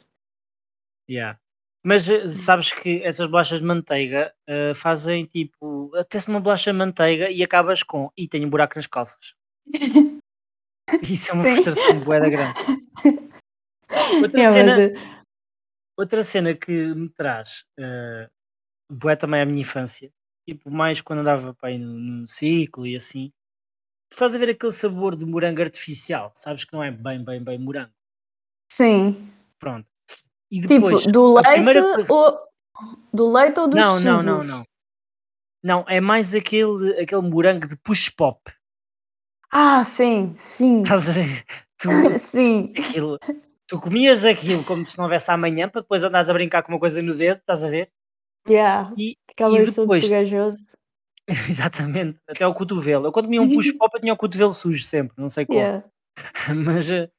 Yeah. Mas eh, sabes que essas bolachas de manteiga eh, fazem tipo, até-se uma bolacha de manteiga e acabas com, e tenho um buraco nas calças. Isso é uma Sim. frustração bué da grande. Outra, Yeah, cena, mas, eh, outra cena que me traz uh, bué também à minha infância, tipo, mais quando andava pá, aí no, no ciclo e assim, tu estás a ver aquele sabor de morango artificial, sabes que não é bem, bem, bem morango. sim, Pronto. E tipo, depois, do a primeira leite coisa- ou do leite ou dos Não, não, não, não. Não, é mais aquele, aquele morango de push pop. Ah, sim, sim, Estás a ver? Tu, sim. aquilo, tu comias aquilo como se não houvesse amanhã para depois andares a brincar com uma coisa no dedo, estás a ver? Yeah. E, Aquela e depois, pegajoso. exatamente, até o cotovelo. Eu quando comia um push pop eu tinha o cotovelo sujo sempre, não sei como. Yeah. Mas eh,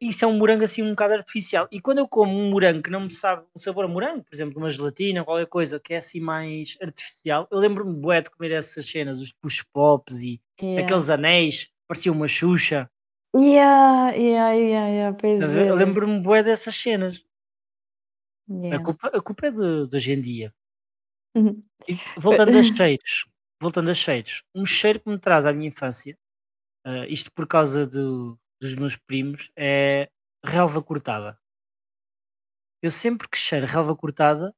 isso é um morango assim um bocado artificial. E quando eu como um morango que não me sabe um sabor a morango, por exemplo, uma gelatina ou qualquer coisa que é assim mais artificial, eu lembro-me bué de comer essas cenas, os push pops e Yeah. aqueles anéis, parecia uma Xuxa. Yeah, yeah, yeah, yeah, pois a? Eu lembro-me bué dessas cenas. A Yeah. culpa, a culpa é de, de hoje em dia. Uhum. E voltando a cheiros, voltando a cheiros, um cheiro que me traz à minha infância, eh, isto por causa do- dos meus primos, é relva cortada. Eu sempre que cheiro relva cortada,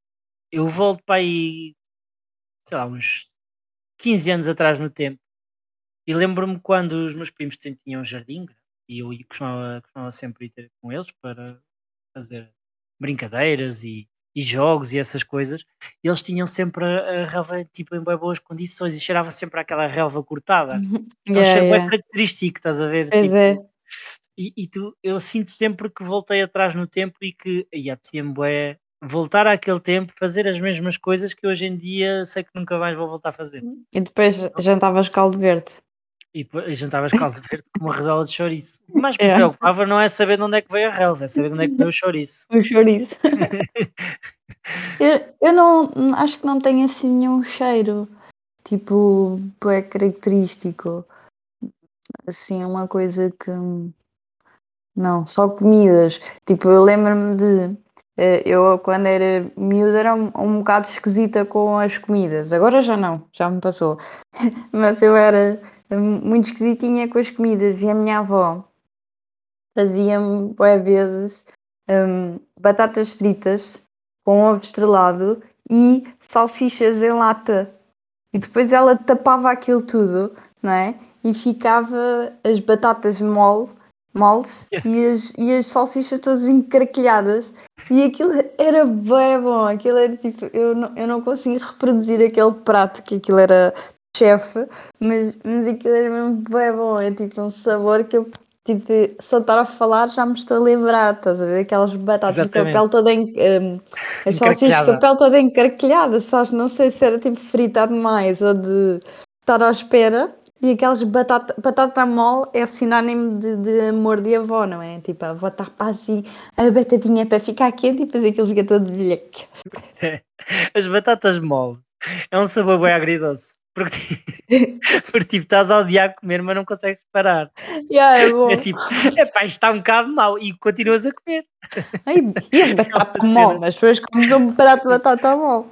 eu volto para aí, sei lá, uns 15 anos atrás no tempo, e lembro-me quando os meus primos tin- tinham um jardim, e eu costumava, costumava sempre ir ter com eles para fazer brincadeiras e, e jogos e essas coisas, eles tinham sempre a, a relva tipo, em bem boas condições e cheirava sempre aquela relva cortada. É um cheiro bem característico, estás a ver? Pois Tipo, é. e, e tu, eu sinto sempre que voltei atrás no tempo e que e apetecia-me bué voltar àquele tempo, fazer as mesmas coisas que hoje em dia sei que nunca mais vou voltar a fazer. E depois jantavas caldo verde. E depois jantavas calça verde com uma redela de chouriço. Que mais me É. preocupava não é saber de onde é que veio a relva, é saber de onde é que veio o chouriço. O chouriço. eu, eu não acho que não tenho assim nenhum cheiro tipo é característico. Assim, uma coisa que não, só comidas. Tipo, eu lembro-me de eh, eu quando era miúda era um, um bocado esquisita com as comidas. Agora já não, já me passou. Mas eu era muito esquisitinha com as comidas e a minha avó fazia-me bué vezes hum, batatas fritas com ovo estrelado e salsichas em lata. E depois ela tapava aquilo tudo, não é? E ficava as batatas mole, moles e, as, e as salsichas todas encraquilhadas. E aquilo era bem bom. Aquilo era tipo, eu não, eu não consigo reproduzir aquele prato, que aquilo era chefe, mas, mas aquilo era mesmo bem bom. É tipo um sabor que eu tipo, só estar a falar já me estou a lembrar, estás a ver? Aquelas batatas Exatamente. com a pele toda en, um, as salsichas com a pele toda encraquilhada, sabes? Não sei se era tipo fritar demais ou de estar à espera. E aquelas batata, batata mole é sinónimo de, de amor de avó, não é? Tipo, a avó está para assim, a batatinha para ficar quente e depois aquilo fica todo bilheque. As batatas mole é um sabor bem agridoce. Porque, porque tipo, estás a odiar comer, mas não consegues parar. Yeah, é bom. É tipo, epá, está um bocado mau e continuas a comer. Ai, e a batata cena. mole, mas depois comes um prato de batata mole.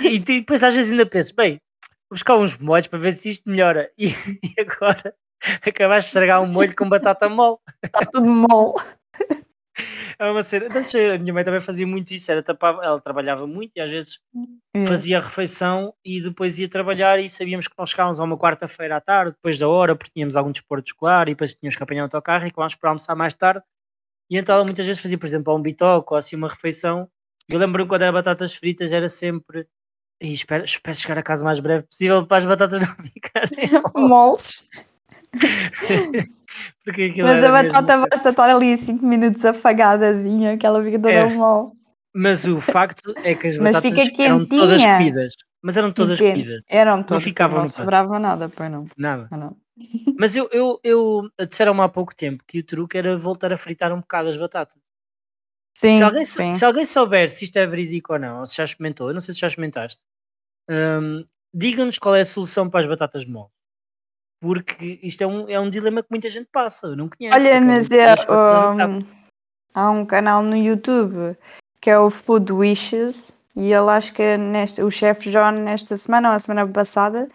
E depois às vezes ainda pensas, bem, vou buscar uns molhos para ver se isto melhora. E, e agora acabaste de estragar um molho com batata mole. Está tudo mole. É uma cena. Antes a minha mãe também fazia muito isso, era tapava, ela trabalhava muito e às vezes É. fazia a refeição e depois ia trabalhar e sabíamos que nós chegávamos a uma quarta-feira à tarde, depois da hora, porque tínhamos algum desporto escolar e depois tínhamos que apanhar o autocarro e acabámos por almoçar mais tarde. E então ela muitas vezes fazia, por exemplo, um bitoque ou assim uma refeição. Eu lembro-me quando era batatas fritas, era sempre. "Ih, espero, espero chegar a casa o mais breve possível para as batatas não ficarem Moles. porque aquilo Mas a mesmo batata muito- basta estar ali 5 minutos afagadazinha, que ela fica toda É. mole. Mas o facto é que as Mas batatas eram todas comidas. Mas eram todas quente. comidas. Eram todas, ficavam não no prato. sobrava nada, pois não. Nada. Ah, não. Mas eu, eu, eu disseram-me há pouco tempo que o truque era voltar a fritar um bocado as batatas. Sim, se, alguém, sim. se alguém souber se isto é verídico ou não, ou se já experimentou, eu não sei se já experimentaste, hum, digam-nos qual é a solução para as batatas mole. Porque isto é um, é um dilema que muita gente passa, eu não conheço. Olha, mas é, um, há um canal no YouTube que é o Food Wishes e ele acho que é o chefe John nesta semana ou a semana passada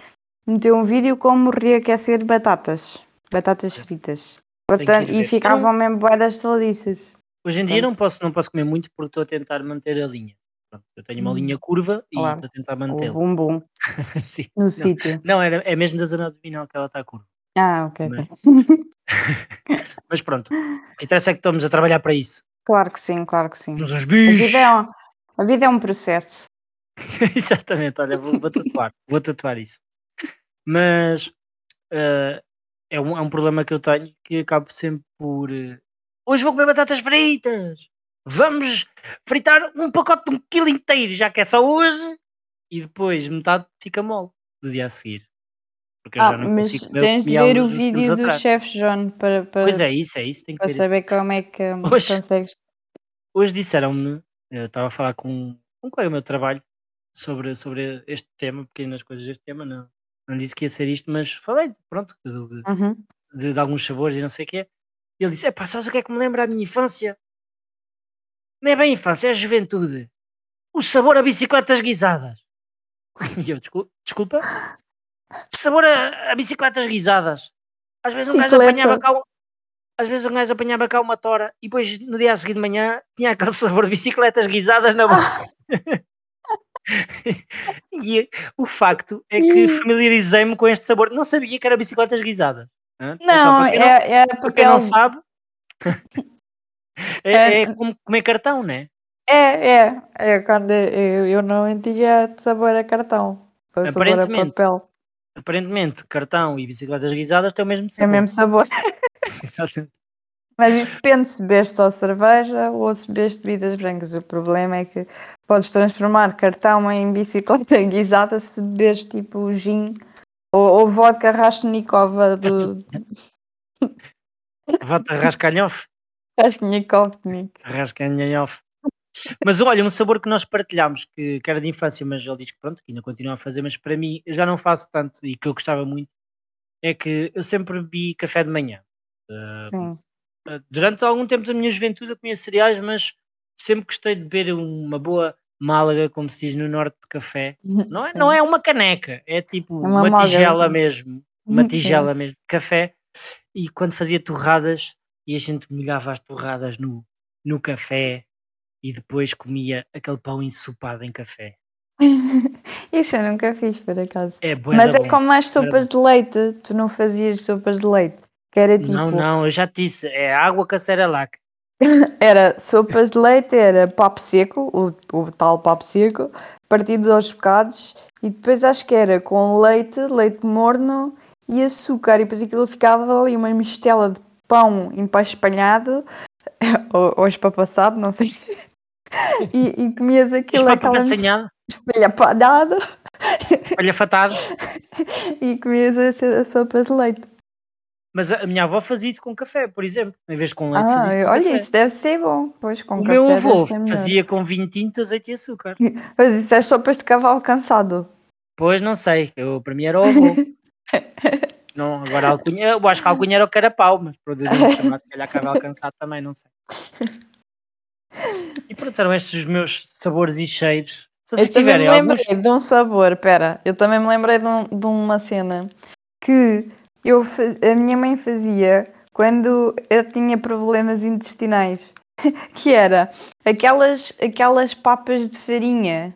meteu um vídeo como reaquecer batatas, batatas fritas. Portanto, e ficavam mesmo boedas taladiças. Hoje em dia não posso, não posso comer muito porque estou a tentar manter a linha. Pronto, eu tenho uma Hum, linha curva e claro. estou a tentar mantê-la. bumbum Sim. no sítio. Não, era, é mesmo da zona abdominal que ela está curva. Ah, ok. Mas- Mas pronto, o que interessa é que estamos a trabalhar para isso. claro que sim, claro que sim. Somos uns A bichos. vida é um, a vida é um processo. Exatamente, olha, vou, vou tatuar, vou tatuar isso. Mas eh, é, um, é um problema que eu tenho que acabo sempre por. eh, Hoje vou comer batatas fritas! Vamos fritar um pacote de um quilo inteiro, já que é só hoje! E depois metade fica mole do dia a seguir. Porque eu Ah, já não mas consigo tens de ver o vídeo do chefe John para, para, Pois é, isso, é isso, que para ver isso. saber como é que hum, Hoje- consegues. hoje disseram-me, eu estava a falar com um colega meu de trabalho sobre, sobre este tema, pequenas coisas deste tema, não, não disse que ia ser isto, mas falei, pronto, de, Uhum. de- de alguns sabores e não sei o quê. E ele disse, epá, sabes o que é que me lembra a minha infância? Não é bem infância, é a juventude. O sabor a bicicletas guisadas. E eu, "Descul- desculpa? Sabor a, a bicicletas guisadas. Às vezes um gajo apanhava cá às vezes um gajo apanhava cá uma tora e depois no dia a seguir de manhã tinha aquele sabor de bicicletas guisadas na boca. e o facto é que familiarizei-me com este sabor. Não sabia que era bicicletas guisadas. É Não, para quem não, é, é para porque quem não sabe. É, É- é como comer cartão, né? é, é, é quando eu, eu não tinha sabor a cartão. Foi sabor a Aparentemente. papel. Aparentemente, cartão e bicicletas guisadas têm o mesmo É o sabor. mesmo sabor. Exatamente. Mas isso depende se bebes só cerveja ou se bebes bebidas brancas. O problema é que podes transformar cartão em bicicleta guisada se bebes tipo gin ou, ou vodka Rashnikova do Vota rascalhof. Rashnikovnik. Rascanhof. Mas olha, um sabor que nós partilhámos, que, que era de infância, mas ele diz que pronto, que ainda continua a fazer, mas para mim eu já não faço tanto e que eu gostava muito, é que eu sempre bebi café de manhã. Uh, Sim. durante algum tempo da minha juventude eu comia cereais, mas sempre gostei de beber uma boa málaga, como se diz no norte de café. Não é, Sim. não é uma caneca, é tipo É uma uma, tigela sim. mesmo. Uma tigela mesmo de café. E quando fazia torradas e a gente molhava as torradas no, no café e depois comia aquele pão ensopado em café. Isso eu nunca fiz, por acaso. É Mas é bom. como as sopas de leite. Tu não fazias sopas de leite. Que era tipo. Não, não, eu já te disse, é água com. Era sopas de leite, era papo seco, o, o tal papo seco, partido aos bocados, e depois acho que era com leite, leite morno e açúcar, e depois aquilo ficava ali uma mistela de pão empaspanhado, ou, ou espapassado, não sei. E, e comias aquilo, aquela assanhado, espelhapadado, olha fatado. e comias a, a sopa de leite. Mas a minha avó fazia isso com café, por exemplo. Em vez de com leite, Ah, fazia isso com olha, café. isso deve ser bom. Pois com O café meu avô fazia com vinho tinto, azeite e açúcar. Mas isso é sopas de cavalo cansado. Pois não sei, eu, para mim era o avô. não, agora alcunha, eu acho que alcunha era o carapau, mas chamar se calhar cavalo cansado também, não sei. E pronto, eram estes os meus sabores e cheiros. Se Eu também me tiverem alguns, lembrei de um sabor, pera, eu também me lembrei de, um- de uma cena que eu, a minha mãe fazia quando eu tinha problemas intestinais, que era aquelas, aquelas papas de farinha,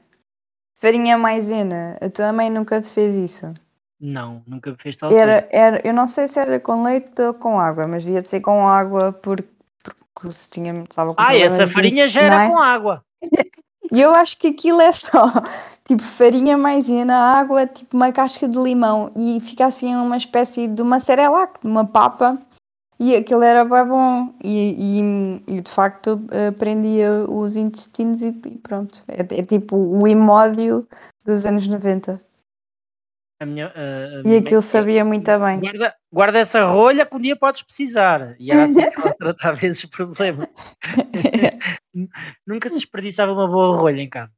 farinha maisena. A tua mãe nunca te fez isso? Não, nunca fez tal Era, coisa. era, eu não sei se era com leite ou com água, mas devia de ser com água porque, porque se tinha, estava com Ah, essa farinha já era intestinais. com água. E eu acho que aquilo é só tipo farinha maisena, água, tipo uma casca de limão e fica assim uma espécie de uma cerelac, de uma papa. E aquilo era bem bom. E, e, e, de facto prendia os intestinos e, e pronto. É, é tipo o imódio dos anos 90. A minha, a- a E aquilo sabia muito bem. Guarda, guarda essa rolha que um dia podes precisar. E era assim que ela tratava esses problemas. Nunca se desperdiçava uma boa rolha em casa.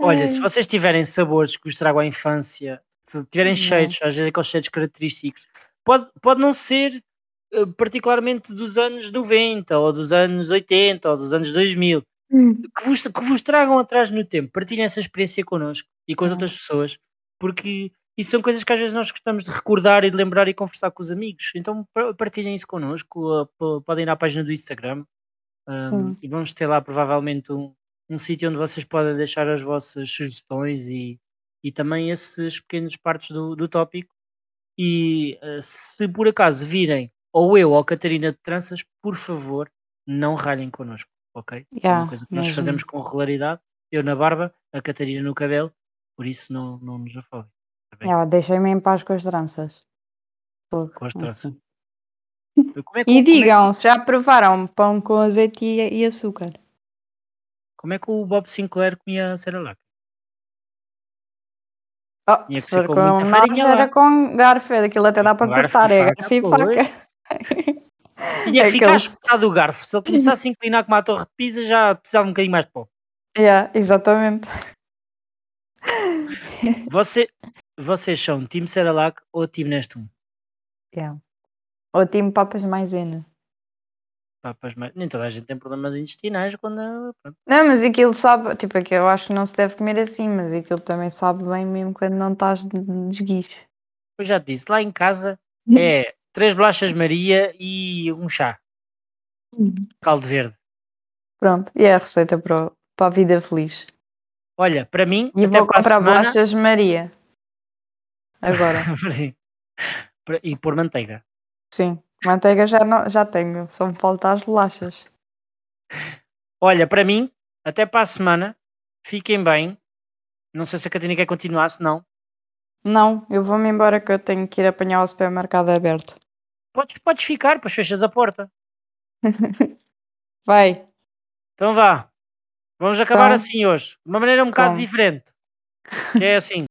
Olha, se vocês tiverem sabores que vos tragam à infância, tiverem Não. cheiros, às vezes aqueles cheiros característicos, pode, pode não ser eh, particularmente dos anos 90, ou dos anos 80, ou dos anos 2000, que vos, que vos tragam atrás no tempo, partilhem essa experiência connosco e com as É. outras pessoas, porque isso são coisas que às vezes nós gostamos de recordar e de lembrar e conversar com os amigos. Então pa- partilhem isso connosco, po- podem ir à página do Instagram um, e vamos ter lá provavelmente um, um sítio onde vocês podem deixar as vossas sugestões e, e também esses pequenos partes do, do tópico. E uh, se por acaso virem ou eu ou a Catarina de tranças, por favor, não ralhem connosco, ok? É Yeah, uma coisa que nós mesmo. fazemos com regularidade. Eu na barba, a Catarina no cabelo, por isso não, não nos afogem. tá? Yeah, Deixem-me em paz com as tranças. Com as tranças. É, E é, digam, se já provaram pão com azeite e, e açúcar? como é que o Bob Sinclair comia a Cerelac? Oh, Tinha que se ser com com nós farinha lá. era com garfo, aquilo até dá para garfo cortar, é garfo e faca. Tinha que ficar Aqueles- espetado do garfo. Se ele começasse a inclinar como a torre de Pisa, já precisava um bocadinho mais de pó. Yeah, exatamente. Você, vocês são time Cerelac ou time Nestum? Yeah. Ou time papas maisena. Papas, mas nem toda a gente tem problemas intestinais quando. pronto. Não, mas aquilo sabe, tipo, é que eu acho que não se deve comer assim, mas aquilo também sabe bem mesmo quando não estás de desguicho. Eu já te disse, lá em casa é três bolachas Maria e um chá. Caldo verde. Pronto, e é a receita para, para a vida feliz. Olha, para mim, E até vou para a comprar semana. bolachas Maria. Agora, e pôr manteiga. sim. Manteiga já, não, já tenho, só me faltam as bolachas. Olha, para mim, até para a semana. Fiquem bem. Não sei se a Catarina quer continuar, se não. Não, eu vou-me embora que eu tenho que ir apanhar o supermercado aberto. Podes, podes ficar, depois fechas a porta. Vai. Então vá. Vamos acabar Então. assim hoje. De uma maneira um bocado Como? diferente. Que é assim.